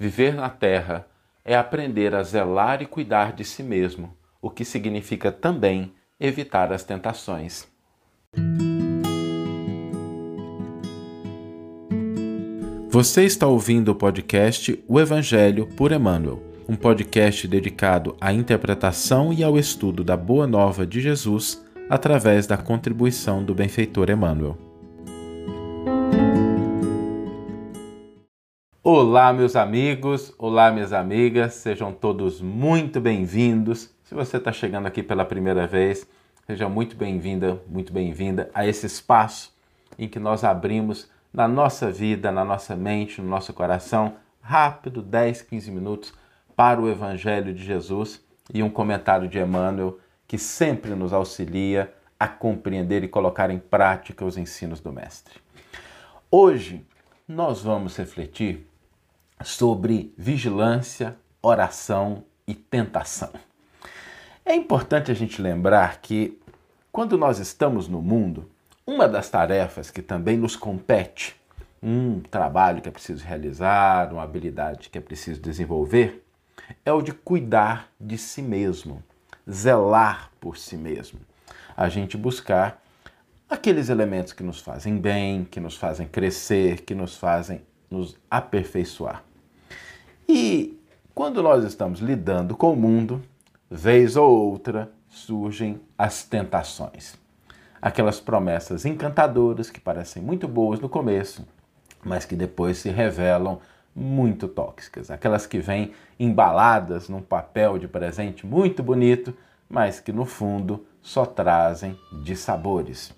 Viver na terra é aprender a zelar e cuidar de si mesmo, o que significa também evitar as tentações. Você está ouvindo o podcast O Evangelho por Emmanuel, um podcast dedicado à interpretação e ao estudo da Boa Nova de Jesus através da contribuição do benfeitor Emmanuel. Olá, meus amigos, olá, minhas amigas, sejam todos muito bem-vindos. Se você está chegando aqui pela primeira vez, seja muito bem-vinda, muito bem-vinda a esse espaço em que nós abrimos na nossa vida, na nossa mente, no nosso coração, rápido, 10, 15 minutos, para o Evangelho de Jesus e um comentário de Emmanuel que sempre nos auxilia a compreender e colocar em prática os ensinos do Mestre. Hoje nós vamos refletir sobre vigilância, oração e tentação. É importante a gente lembrar que, quando nós estamos no mundo, uma das tarefas que também nos compete, um trabalho que é preciso realizar, uma habilidade que é preciso desenvolver, é o de cuidar de si mesmo, zelar por si mesmo. A gente buscar aqueles elementos que nos fazem bem, que nos fazem crescer, que nos fazem nos aperfeiçoar. E quando nós estamos lidando com o mundo, vez ou outra surgem as tentações. Aquelas promessas encantadoras que parecem muito boas no começo, mas que depois se revelam muito tóxicas. Aquelas que vêm embaladas num papel de presente muito bonito, mas que no fundo só trazem dissabores.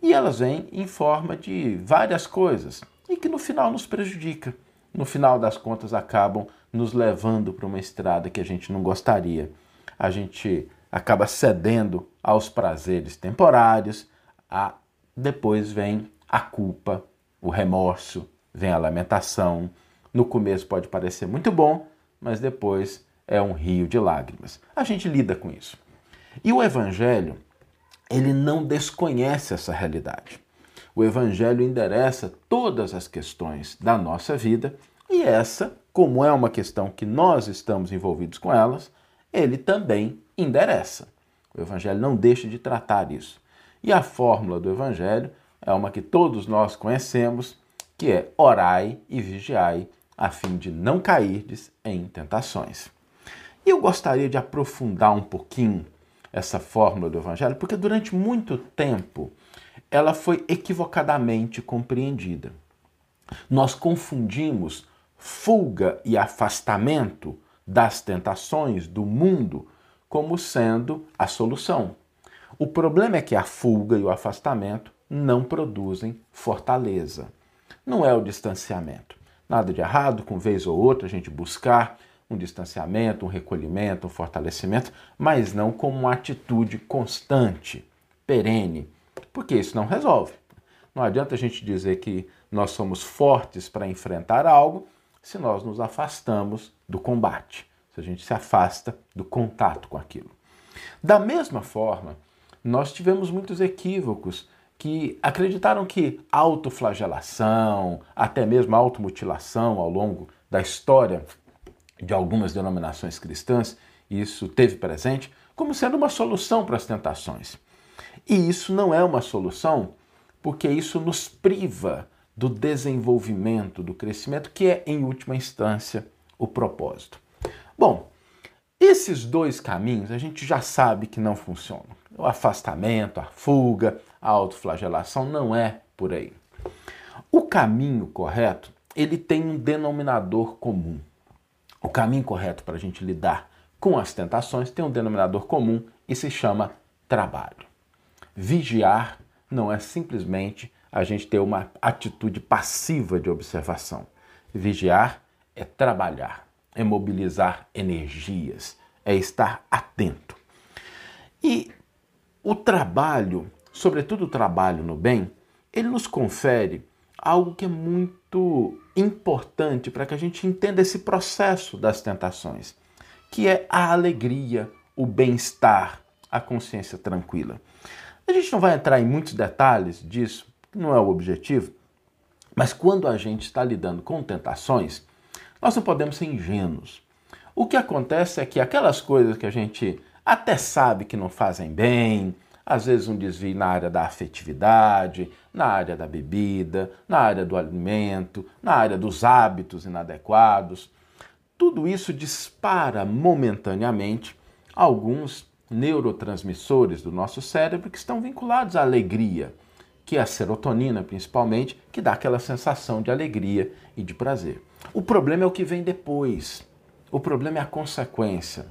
E elas vêm em forma de várias coisas e que no final nos prejudica no final das contas acabam nos levando para uma estrada que a gente não gostaria. A gente acaba cedendo aos prazeres temporários, a depois vem a culpa, o remorso, vem a lamentação. No começo pode parecer muito bom, mas depois é um rio de lágrimas. A gente lida com isso. E o evangelho, ele não desconhece essa realidade. O Evangelho endereça todas as questões da nossa vida e essa, como é uma questão que nós estamos envolvidos com elas, ele também endereça. O Evangelho não deixa de tratar isso. E a fórmula do Evangelho é uma que todos nós conhecemos, que é orai e vigiai, a fim de não cairdes em tentações. E eu gostaria de aprofundar um pouquinho essa fórmula do Evangelho, porque durante muito tempo ela foi equivocadamente compreendida. Nós confundimos fuga e afastamento das tentações do mundo como sendo a solução. O problema é que a fuga e o afastamento não produzem fortaleza. Não é o distanciamento. Nada de errado com vez ou outra a gente buscar um distanciamento, um recolhimento, um fortalecimento, mas não como uma atitude constante, perene, porque isso não resolve. Não adianta a gente dizer que nós somos fortes para enfrentar algo se nós nos afastamos do combate, se a gente se afasta do contato com aquilo. Da mesma forma, nós tivemos muitos equívocos que acreditaram que autoflagelação, até mesmo automutilação ao longo da história de algumas denominações cristãs, isso teve presente, como sendo uma solução para as tentações. E isso não é uma solução, porque isso nos priva do desenvolvimento, do crescimento, que é, em última instância, o propósito. Bom, esses dois caminhos a gente já sabe que não funcionam. O afastamento, a fuga, a autoflagelação não é por aí. O caminho correto, ele tem um denominador comum. O caminho correto para a gente lidar com as tentações tem um denominador comum e se chama trabalho. Vigiar não é simplesmente a gente ter uma atitude passiva de observação. Vigiar é trabalhar, é mobilizar energias, é estar atento. E o trabalho, sobretudo o trabalho no bem, ele nos confere algo que é muito importante para que a gente entenda esse processo das tentações, que é a alegria, o bem-estar, a consciência tranquila. A gente não vai entrar em muitos detalhes disso, não é o objetivo, mas quando a gente está lidando com tentações, Nós não podemos ser ingênuos. O que acontece é que aquelas coisas que a gente até sabe que não fazem bem, às vezes um desvio na área da afetividade, na área da bebida, na área do alimento, na área dos hábitos inadequados. Tudo isso dispara momentaneamente alguns neurotransmissores do nosso cérebro que estão vinculados à alegria, que é a serotonina principalmente, que dá aquela sensação de alegria e de prazer. O problema é o que vem depois. O problema é a consequência.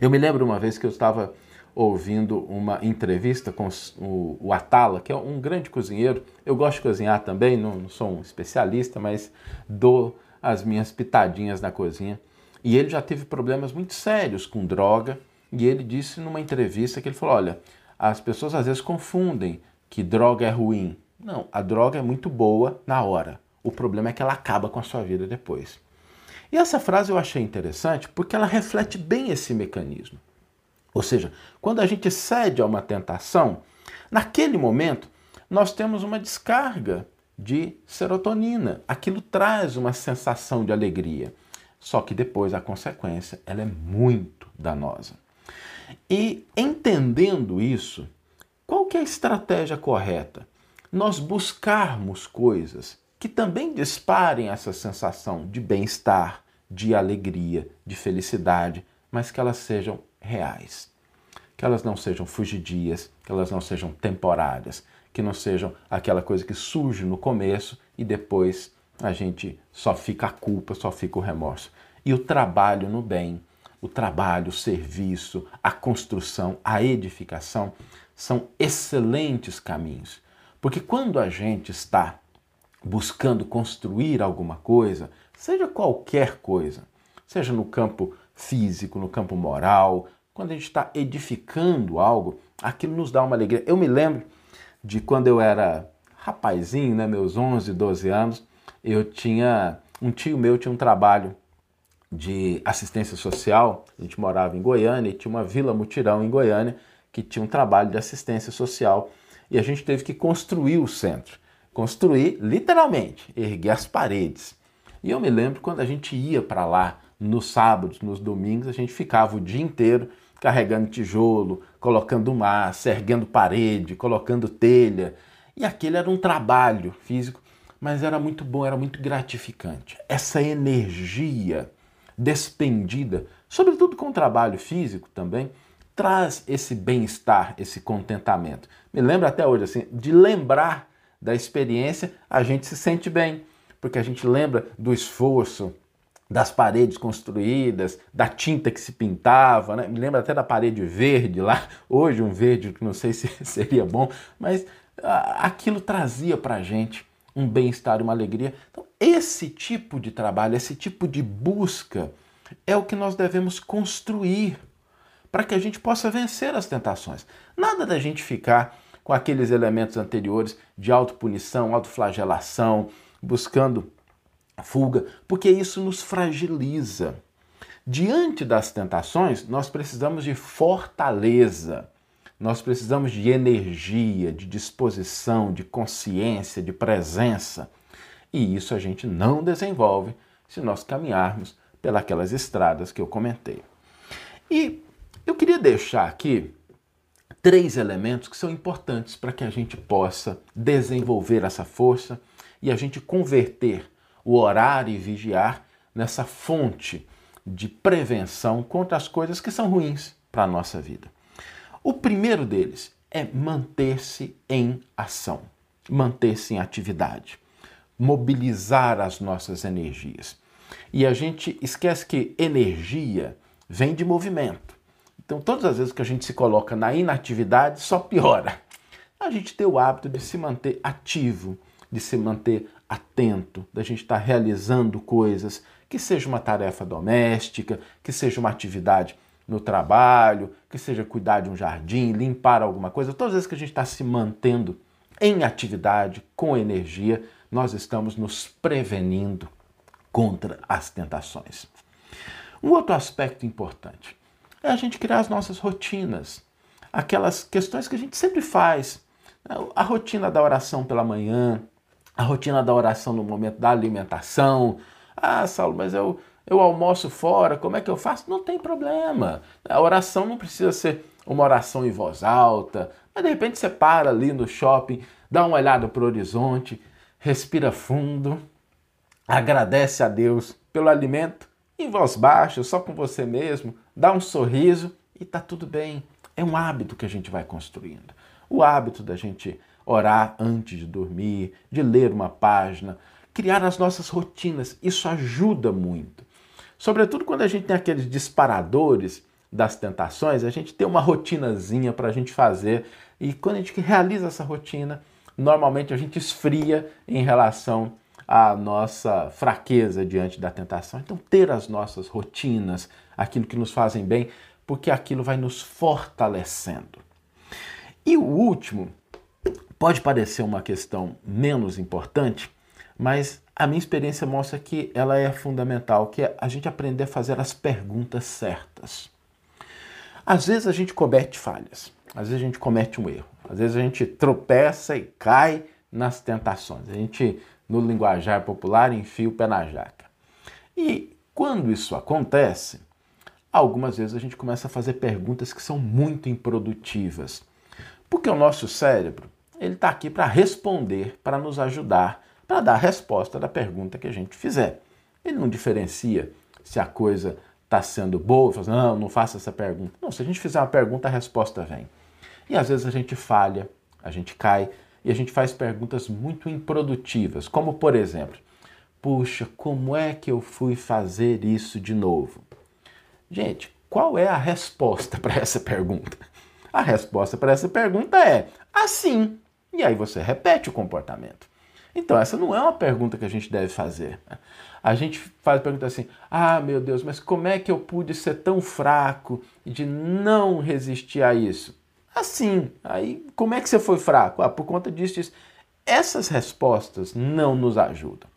Eu me lembro uma vez que eu estava ouvindo uma entrevista com o, Atala, que é um grande cozinheiro. Eu gosto de cozinhar também, não sou um especialista, mas dou as minhas pitadinhas na cozinha. E ele já teve problemas muito sérios com droga. E ele disse numa entrevista que ele falou: olha, as pessoas às vezes confundem que droga é ruim. Não, a droga é muito boa na hora. O problema é que ela acaba com a sua vida depois. E essa frase eu achei interessante porque ela reflete bem esse mecanismo. Ou seja, quando a gente cede a uma tentação, naquele momento nós temos uma descarga de serotonina. Aquilo traz uma sensação de alegria. Só que depois a consequência ela é muito danosa. E entendendo isso, qual que é a estratégia correta? Nós buscarmos coisas que também disparem essa sensação de bem-estar, de alegria, de felicidade, mas que elas sejam reais. Que elas não sejam fugidias, que elas não sejam temporárias, que não sejam aquela coisa que surge no começo e depois a gente só fica a culpa, só fica o remorso. E o trabalho no bem, o trabalho, o serviço, a construção, a edificação são excelentes caminhos. Porque quando a gente está buscando construir alguma coisa, seja qualquer coisa, seja no campo físico, no campo moral, quando a gente está edificando algo, aquilo nos dá uma alegria. Eu me lembro de quando eu era rapazinho, né, meus 11, 12 anos, eu tinha um tio meu tinha um trabalho de assistência social. A gente morava em Goiânia e tinha uma vila mutirão em Goiânia que tinha um trabalho de assistência social e a gente teve que construir o centro. Construir literalmente, erguer as paredes. E eu me lembro quando a gente ia para lá nos sábados, nos domingos, a gente ficava o dia inteiro carregando tijolo, colocando massa, erguendo parede, colocando telha. E aquele era um trabalho físico, mas era muito bom, era muito gratificante. Essa energia despendida, sobretudo com o trabalho físico também, traz esse bem-estar, esse contentamento. Me lembra até hoje assim, de lembrar da experiência, a gente se sente bem, porque a gente lembra do esforço, das paredes construídas, da tinta que se pintava, né? me lembra até da parede verde lá, hoje um verde que não sei se seria bom, mas aquilo trazia para a gente um bem-estar, uma alegria. Então, esse tipo de trabalho, esse tipo de busca é o que nós devemos construir para que a gente possa vencer as tentações. Nada da gente ficar com aqueles elementos anteriores de autopunição, autoflagelação, buscando fuga, porque isso nos fragiliza. Diante das tentações, nós precisamos de fortaleza, nós precisamos de energia, de disposição, de consciência, de presença. E isso a gente não desenvolve se nós caminharmos pelas estradas que eu comentei. E eu queria deixar aqui três elementos que são importantes para que a gente possa desenvolver essa força e a gente converter o orar e vigiar nessa fonte de prevenção contra as coisas que são ruins para a nossa vida. O primeiro deles é manter-se em ação, manter-se em atividade, mobilizar as nossas energias. E a gente esquece que energia vem de movimento. Então, todas as vezes que a gente se coloca na inatividade, só piora. A gente tem o hábito de se manter ativo, de se manter atento, da gente estar realizando coisas, que seja uma tarefa doméstica, que seja uma atividade no trabalho, que seja cuidar de um jardim, limpar alguma coisa. Todas as vezes que a gente está se mantendo em atividade, com energia, nós estamos nos prevenindo contra as tentações. Um outro aspecto importante é a gente criar as nossas rotinas, aquelas questões que a gente sempre faz. A rotina da oração pela manhã, a rotina da oração no momento da alimentação, Ah, Saulo, mas eu, eu almoço fora, como é que eu faço? Não tem problema. A oração não precisa ser uma oração em voz alta, mas de repente você para ali no shopping, dá uma olhada para o horizonte, respira fundo, agradece a Deus pelo alimento em voz baixa, só com você mesmo, dá um sorriso e tá tudo bem. É um hábito que a gente vai construindo. O hábito da gente orar antes de dormir, de ler uma página, criar as nossas rotinas. Isso ajuda muito. Sobretudo quando a gente tem aqueles disparadores das tentações, a gente tem uma rotinazinha para a gente fazer e quando a gente realiza essa rotina, normalmente a gente esfria em relação à nossa fraqueza diante da tentação. Então, ter as nossas rotinas, aquilo que nos fazem bem, porque aquilo vai nos fortalecendo. E o último pode parecer uma questão menos importante, mas a minha experiência mostra que ela é fundamental, que é a gente aprender a fazer as perguntas certas. Às vezes a gente comete falhas, às vezes a gente comete um erro, às vezes a gente tropeça e cai nas tentações. A gente, no linguajar popular, enfia o pé na jaca. E quando isso acontece, algumas vezes a gente começa a fazer perguntas que são muito improdutivas. Porque o nosso cérebro, ele está aqui para responder, para nos ajudar, para dar a resposta da pergunta que a gente fizer. Ele não diferencia se a coisa está sendo boa, fala, assim, não, não faça essa pergunta. Não, se a gente fizer uma pergunta, a resposta vem. E às vezes a gente falha, a gente cai e a gente faz perguntas muito improdutivas, como por exemplo, puxa, como é que eu fui fazer isso de novo? Gente, qual é a resposta para essa pergunta? A resposta para essa pergunta é assim. E aí você repete o comportamento. Então, essa não é uma pergunta que a gente deve fazer. A gente faz a pergunta assim: ah, meu Deus, mas como é que eu pude ser tão fraco de não resistir a isso? Assim, aí como é que você foi fraco? Ah, por conta disso, disso. Essas respostas não nos ajudam.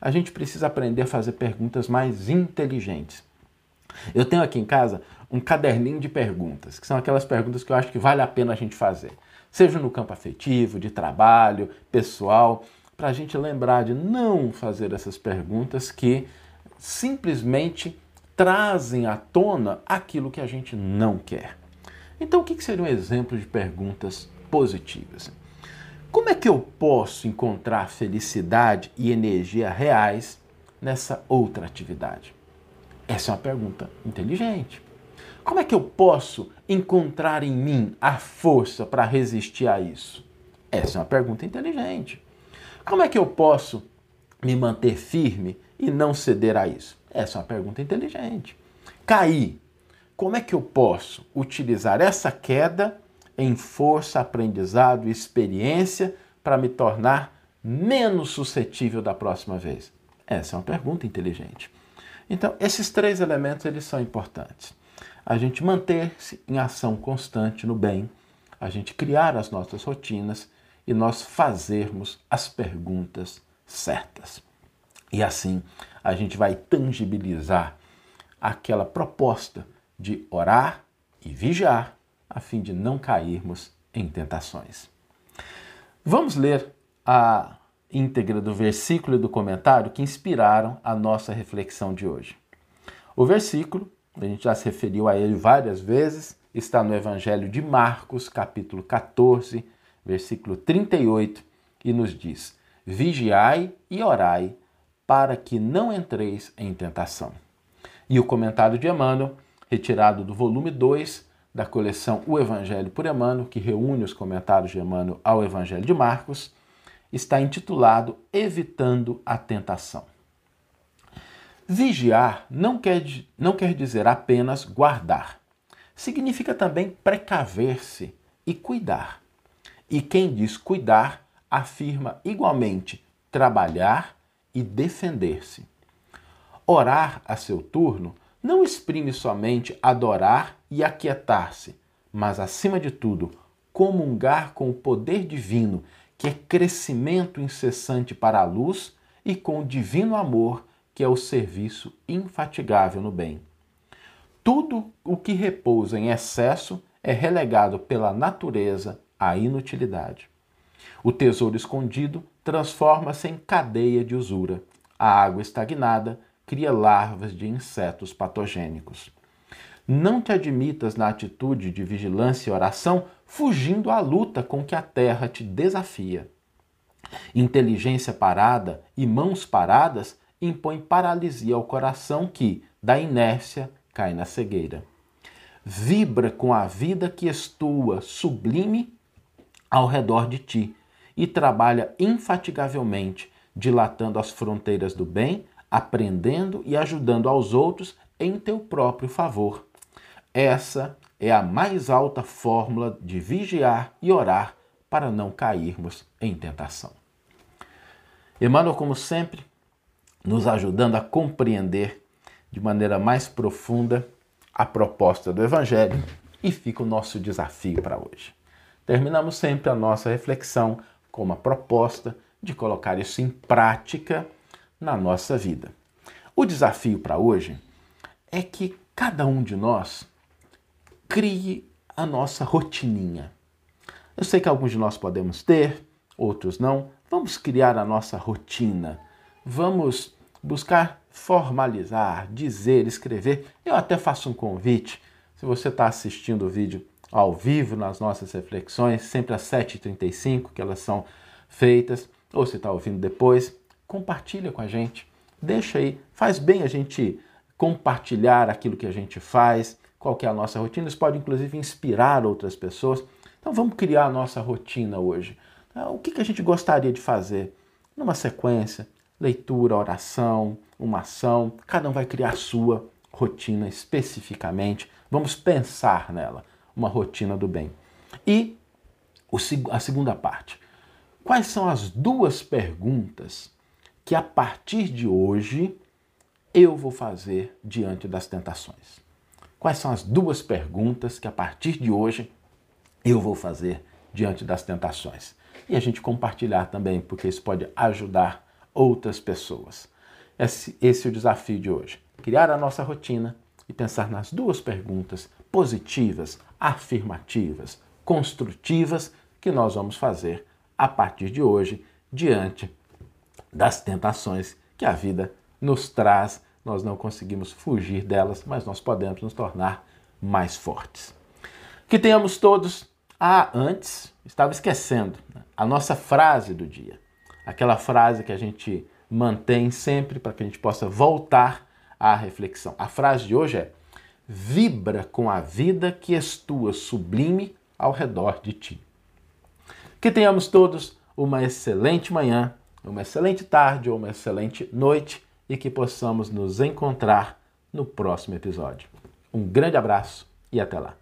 A gente precisa aprender a fazer perguntas mais inteligentes. Eu tenho aqui em casa um caderninho de perguntas, que são aquelas perguntas que eu acho que vale a pena a gente fazer, seja no campo afetivo, de trabalho, pessoal, para a gente lembrar de não fazer essas perguntas que simplesmente trazem à tona aquilo que a gente não quer. Então, o que seria um exemplo de perguntas positivas? Como é que eu posso encontrar felicidade e energia reais nessa outra atividade? Essa é uma pergunta inteligente. Como é que eu posso encontrar em mim a força para resistir a isso? Essa é uma pergunta inteligente. Como é que eu posso me manter firme e não ceder a isso? Essa é uma pergunta inteligente. Cair. Como é que eu posso utilizar essa queda em força, aprendizado e experiência para me tornar menos suscetível da próxima vez? Essa é uma pergunta inteligente. Então, esses três elementos eles são importantes a gente manter-se em ação constante no bem, a gente criar as nossas rotinas e nós fazermos as perguntas certas. E assim a gente vai tangibilizar aquela proposta de orar e vigiar a fim de não cairmos em tentações. Vamos ler a íntegra do versículo e do comentário que inspiraram a nossa reflexão de hoje. O versículo a gente já se referiu a ele várias vezes, está no Evangelho de Marcos, capítulo 14, versículo 38, e nos diz: Vigiai e orai, para que não entreis em tentação. E o comentário de Emmanuel, retirado do volume 2 da coleção O Evangelho por Emmanuel, que reúne os comentários de Emmanuel ao Evangelho de Marcos, está intitulado Evitando a Tentação. Vigiar não quer, não quer dizer apenas guardar. Significa também precaver-se e cuidar. E quem diz cuidar afirma igualmente trabalhar e defender-se. Orar a seu turno não exprime somente adorar e aquietar-se, mas, acima de tudo, comungar com o poder divino, que é crescimento incessante para a luz, e com o divino amor que é o serviço infatigável no bem. Tudo o que repousa em excesso é relegado pela natureza à inutilidade. O tesouro escondido transforma-se em cadeia de usura. A água estagnada cria larvas de insetos patogênicos. Não te admitas na atitude de vigilância e oração, fugindo à luta com que a terra te desafia. Inteligência parada e mãos paradas impõem paralisia ao coração que, da inércia, cai na cegueira. Vibra com a vida que estua sublime ao redor de ti e trabalha infatigavelmente, dilatando as fronteiras do bem, aprendendo e ajudando aos outros em teu próprio favor. Essa é a mais alta fórmula de vigiar e orar para não cairmos em tentação. Emmanuel, como sempre, nos ajudando a compreender de maneira mais profunda a proposta do Evangelho e fica o nosso desafio para hoje. Terminamos sempre a nossa reflexão com uma proposta de colocar isso em prática na nossa vida. O desafio para hoje é que cada um de nós crie a nossa rotininha. Eu sei que alguns de nós podemos ter, outros não. Vamos criar a nossa rotina. Vamos buscar formalizar, dizer, escrever. Eu até faço um convite. Se você está assistindo o vídeo ao vivo nas nossas reflexões, sempre às 7h35 que elas são feitas, ou se está ouvindo depois, compartilha com a gente. Deixa aí, faz bem a gente compartilhar aquilo que a gente faz, qual que é a nossa rotina. Isso pode inclusive inspirar outras pessoas. Então vamos criar a nossa rotina hoje. Então, o que, que a gente gostaria de fazer? Numa sequência, leitura, oração, uma ação, cada um vai criar a sua rotina especificamente. Vamos pensar nela, uma rotina do bem. E a segunda parte. Quais são as duas perguntas que a partir de hoje eu vou fazer diante das tentações? Quais são as duas perguntas que a partir de hoje eu vou fazer diante das tentações? E a gente compartilhar também, porque isso pode ajudar outras pessoas. Esse, esse é o desafio de hoje. Criar a nossa rotina e pensar nas duas perguntas positivas, afirmativas, construtivas que nós vamos fazer a partir de hoje, diante das tentações que a vida nos traz nós não conseguimos fugir delas, mas nós podemos nos tornar mais fortes. Que tenhamos todos. Ah, antes, estava esquecendo né? a nossa frase do dia. Aquela frase que a gente mantém sempre para que a gente possa voltar à reflexão. A frase de hoje é: vibra com a vida que estua sublime ao redor de ti. Que tenhamos todos uma excelente manhã, uma excelente tarde ou uma excelente noite e que possamos nos encontrar no próximo episódio. Um grande abraço e até lá.